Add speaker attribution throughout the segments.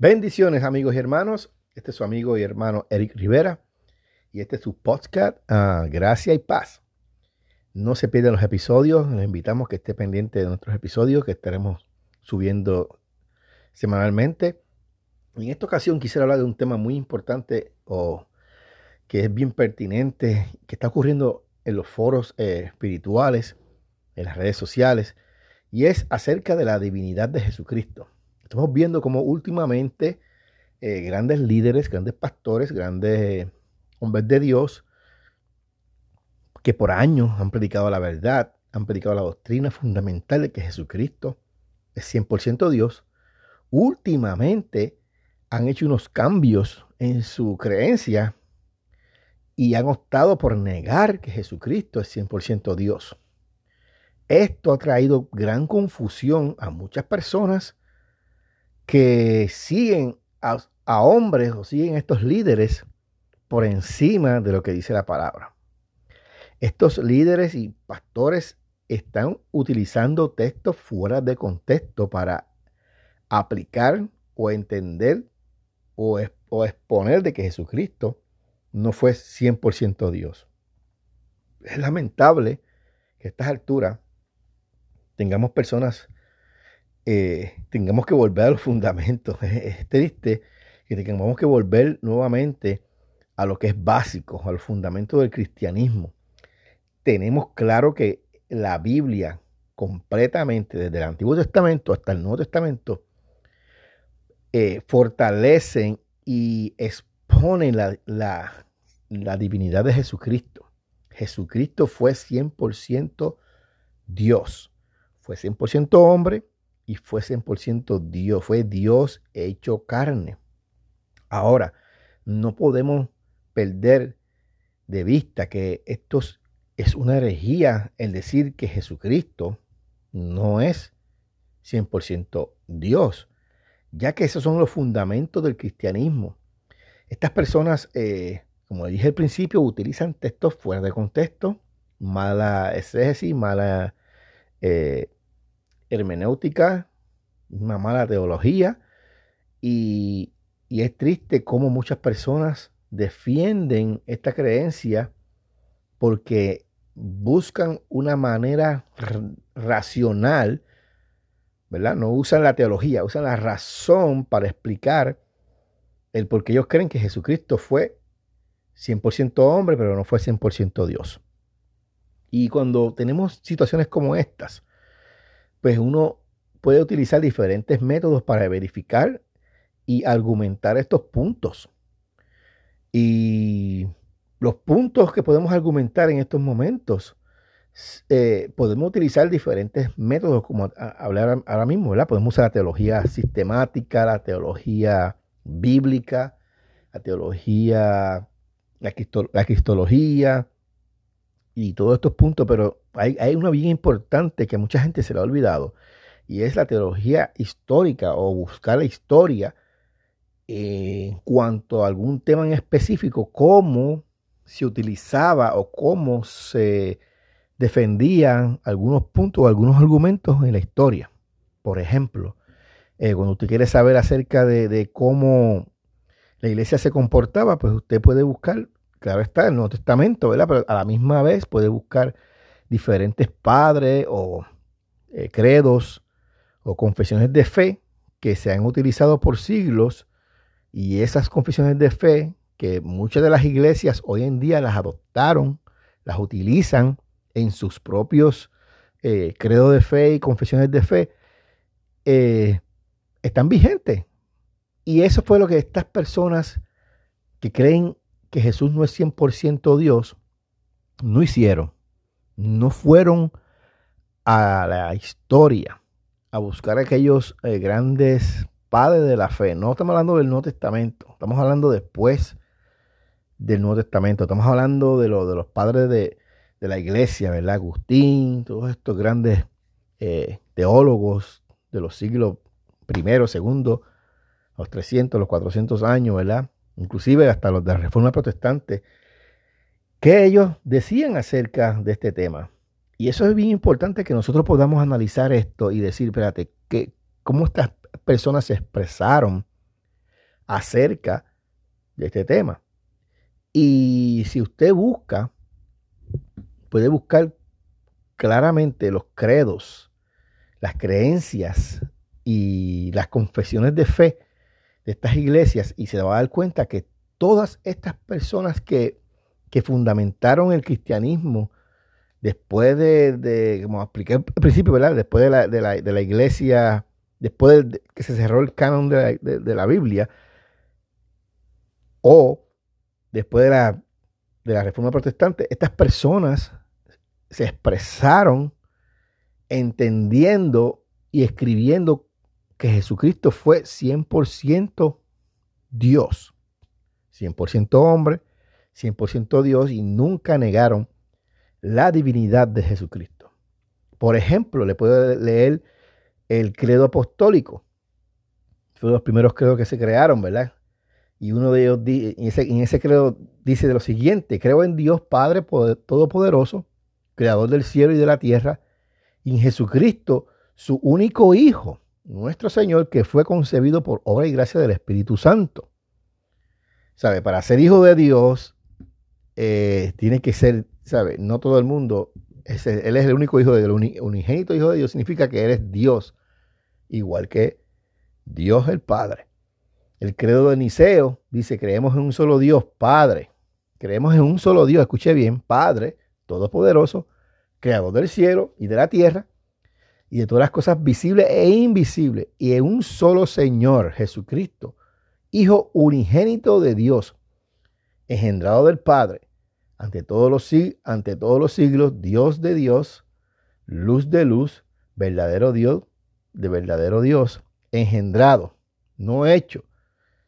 Speaker 1: Bendiciones amigos y hermanos. Este es su amigo y hermano Eric Rivera y este es su podcast uh, Gracia y Paz. No se pierdan los episodios, les invitamos que esté pendiente de nuestros episodios que estaremos subiendo semanalmente. En esta ocasión quisiera hablar de un tema muy importante o que es bien pertinente, que está ocurriendo en los foros eh, espirituales, en las redes sociales, y es acerca de la divinidad de Jesucristo. Estamos viendo como últimamente eh, grandes líderes, grandes pastores, grandes hombres de Dios, que por años han predicado la verdad, han predicado la doctrina fundamental de que Jesucristo es 100% Dios, últimamente han hecho unos cambios en su creencia y han optado por negar que Jesucristo es 100% Dios. Esto ha traído gran confusión a muchas personas que siguen a, hombres o siguen estos líderes por encima de lo que dice la palabra. Estos líderes y pastores están utilizando textos fuera de contexto para aplicar o entender o, o exponer de que Jesucristo no fue 100% Dios. Es lamentable que a estas alturas tengamos personas eh, tengamos que volver a los fundamentos. Es, triste que tengamos que volver nuevamente a lo que es básico, al fundamento del cristianismo. Tenemos claro que la Biblia completamente, desde el Antiguo Testamento hasta el Nuevo Testamento, eh, fortalecen y exponen la, la, la divinidad de Jesucristo. Jesucristo fue 100% Dios. Fue 100% hombre y fue 100% Dios, fue Dios hecho carne. Ahora, no podemos perder de vista que esto es una herejía el decir que Jesucristo no es 100% Dios, ya que esos son los fundamentos del cristianismo. Estas personas, eh, como dije al principio, utilizan textos fuera de contexto, mala exégesis, mala eh, hermenéutica, una mala teología y, es triste cómo muchas personas defienden esta creencia porque buscan una manera racional, ¿verdad? No usan la teología, usan la razón para explicar el por qué ellos creen que Jesucristo fue 100% hombre, pero no fue 100% Dios. Y cuando tenemos situaciones como estas, pues uno puede utilizar diferentes métodos para verificar y argumentar estos puntos. Y los puntos que podemos argumentar en estos momentos, eh, podemos utilizar diferentes métodos, como hablar ahora mismo, ¿verdad? Podemos usar la teología sistemática, la teología bíblica, la teología, la, cristología y todos estos puntos, pero hay, hay una bien importante que mucha gente se le ha olvidado, y es la teología histórica o buscar la historia en cuanto a algún tema en específico, cómo se utilizaba o cómo se defendían algunos puntos o algunos argumentos en la historia. Por ejemplo, eh, cuando usted quiere saber acerca de, cómo la iglesia se comportaba, pues usted puede buscar, claro está, el Nuevo Testamento, ¿verdad? Pero a la misma vez puede buscar diferentes padres o eh, credos o confesiones de fe que se han utilizado por siglos y esas confesiones de fe que muchas de las iglesias hoy en día las adoptaron, las utilizan en sus propios eh, credos de fe y confesiones de fe, eh, están vigentes. Y eso fue lo que estas personas que creen que Jesús no es 100% Dios, no hicieron. No fueron a la historia a buscar aquellos eh, grandes padres de la fe. No estamos hablando del Nuevo Testamento, estamos hablando después del Nuevo Testamento. Estamos hablando de, lo, de los padres de, la iglesia, ¿verdad? Agustín, todos estos grandes eh, teólogos de los siglos primero, segundo, los 300, los 400 años, ¿verdad? Inclusive hasta los de la Reforma Protestante, que ellos decían acerca de este tema. Y eso es bien importante que nosotros podamos analizar esto y decir, espérate, ¿cómo estas personas se expresaron acerca de este tema. Y si usted busca, puede buscar claramente los credos, las creencias y las confesiones de fe de estas iglesias y se va a dar cuenta que todas estas personas que, que fundamentaron el cristianismo después de, como expliqué al principio, ¿verdad? Después de la, de la, de la iglesia, después de que se cerró el canon de la, de la Biblia, o después de la, de la reforma protestante, estas personas se expresaron entendiendo y escribiendo que Jesucristo fue 100% Dios, 100% hombre, 100% Dios y nunca negaron la divinidad de Jesucristo. Por ejemplo, le puedo leer el credo apostólico. Fue los primeros credos que se crearon, ¿verdad? Y uno de ellos, en ese, en ese credo dice de lo siguiente, creo en Dios Padre Todopoderoso, Creador del cielo y de la tierra, y en Jesucristo, su único Hijo, nuestro Señor, que fue concebido por obra y gracia del Espíritu Santo. ¿Sabe? Para ser hijo de Dios, eh, tiene que ser, ¿sabe? No todo el mundo, es, él es el único hijo de Dios, el unigénito hijo de Dios significa que él es Dios, igual que Dios el Padre. El credo de Niceo dice, creemos en un solo Dios, Padre. Creemos en un solo Dios, escuche bien, Padre, Todopoderoso, Creador del cielo y de la tierra, y de todas las cosas visibles e invisibles, y en un solo Señor, Jesucristo, Hijo unigénito de Dios, engendrado del Padre, ante todos los, ante todos los siglos, Dios de Dios, luz de luz, verdadero Dios de verdadero Dios, engendrado, no hecho,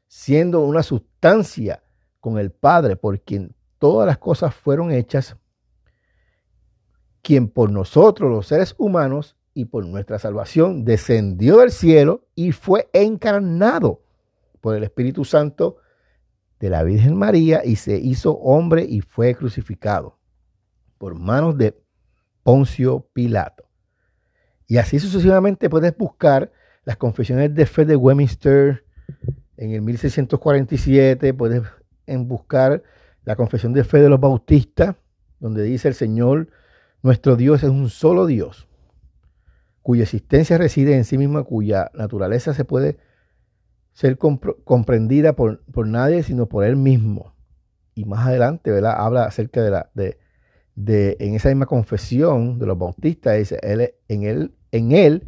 Speaker 1: siendo una sustancia con el Padre, por quien todas las cosas fueron hechas, quien por nosotros los seres humanos y por nuestra salvación descendió del cielo y fue encarnado por el Espíritu Santo de la Virgen María y se hizo hombre y fue crucificado por manos de Poncio Pilato. Y así sucesivamente puedes buscar las confesiones de fe de Westminster en el 1647, puedes buscar la confesión de fe de los bautistas, donde dice el Señor, nuestro Dios es un solo Dios cuya existencia reside en sí misma, cuya naturaleza se puede ser comprendida por, nadie, sino por él mismo. Y más adelante, ¿verdad? Habla acerca de la, de, de, en esa misma confesión de los bautistas, dice, él, en, él, en él,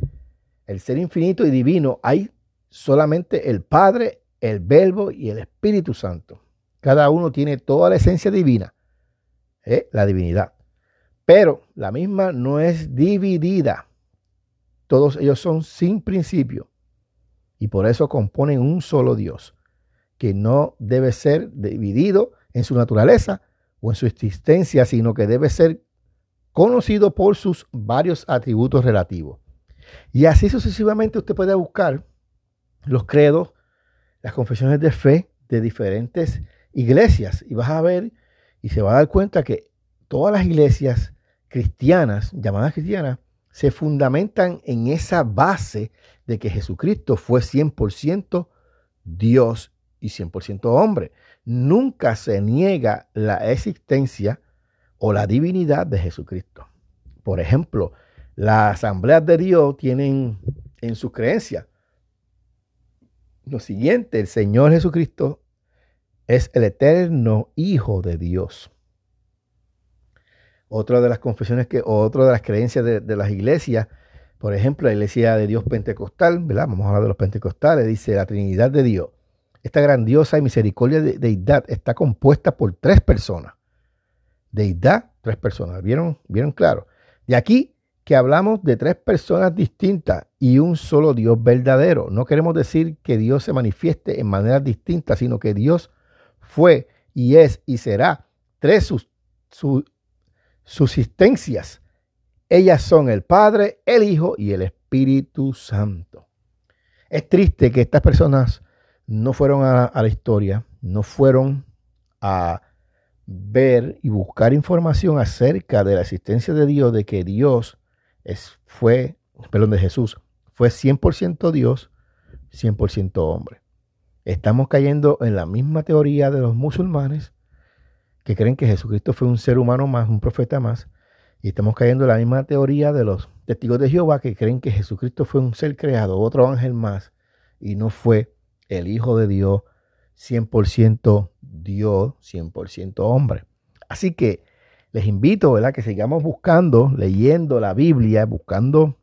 Speaker 1: el ser infinito y divino, hay solamente el Padre, el Verbo y el Espíritu Santo. Cada uno tiene toda la esencia divina, ¿eh? la divinidad. Pero la misma no es dividida todos ellos son sin principio y por eso componen un solo Dios, que no debe ser dividido en su naturaleza o en su existencia, sino que debe ser conocido por sus varios atributos relativos. Y así sucesivamente usted puede buscar los credos, las confesiones de fe de diferentes iglesias y vas a ver y se va a dar cuenta que todas las iglesias cristianas, llamadas cristianas, se fundamentan en esa base de que Jesucristo fue 100% Dios y 100% hombre. Nunca se niega la existencia o la divinidad de Jesucristo. Por ejemplo, las asambleas de Dios tienen en su creencia lo siguiente, el Señor Jesucristo es el eterno Hijo de Dios. Otra de las confesiones que, o otra de las creencias de, las iglesias, por ejemplo, la iglesia de Dios pentecostal, ¿verdad? Vamos a hablar de los pentecostales, dice la Trinidad de Dios. Esta grandiosa y misericordia de deidad está compuesta por tres personas. Deidad, tres personas. ¿Vieron? ¿Vieron claro? De aquí que hablamos de tres personas distintas y un solo Dios verdadero. No queremos decir que Dios se manifieste en maneras distintas, sino que Dios fue y es y será tres sus, subsistencias. Ellas son el Padre, el Hijo y el Espíritu Santo. Es triste que estas personas no fueron a, la historia, no fueron a ver y buscar información acerca de la existencia de Dios, de que Dios es, fue, perdón, de Jesús, fue 100% Dios, 100% hombre. Estamos cayendo en la misma teoría de los musulmanes que creen que Jesucristo fue un ser humano más, un profeta más. Y estamos cayendo en la misma teoría de los testigos de Jehová que creen que Jesucristo fue un ser creado, otro ángel más, y no fue el Hijo de Dios, 100% Dios, 100% hombre. Así que les invito, ¿verdad? Que sigamos buscando, leyendo la Biblia, buscando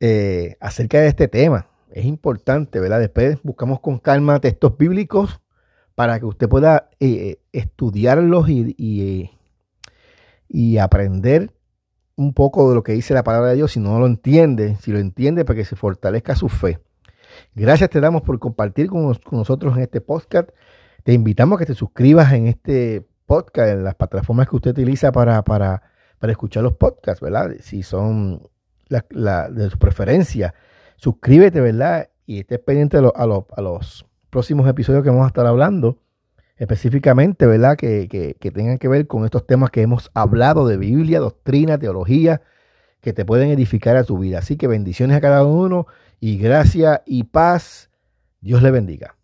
Speaker 1: eh, acerca de este tema. Es importante, ¿verdad? Después buscamos con calma textos bíblicos para que usted pueda eh, estudiarlos y, y, y, aprender un poco de lo que dice la palabra de Dios. Si no lo entiende, si lo entiende, para que se fortalezca su fe. Gracias te damos por compartir con, con nosotros en este podcast. Te invitamos a que te suscribas en este podcast, en las plataformas que usted utiliza para, para, para escuchar los podcasts, ¿verdad? Si son la, de su preferencia, suscríbete, ¿verdad? Y estés pendiente a, a, a, los próximos episodios que vamos a estar hablando, específicamente, ¿verdad? Que, que, que tengan que ver con estos temas que hemos hablado de Biblia, doctrina, teología, que te pueden edificar a tu vida. Así que bendiciones a cada uno y gracia y paz. Dios le bendiga.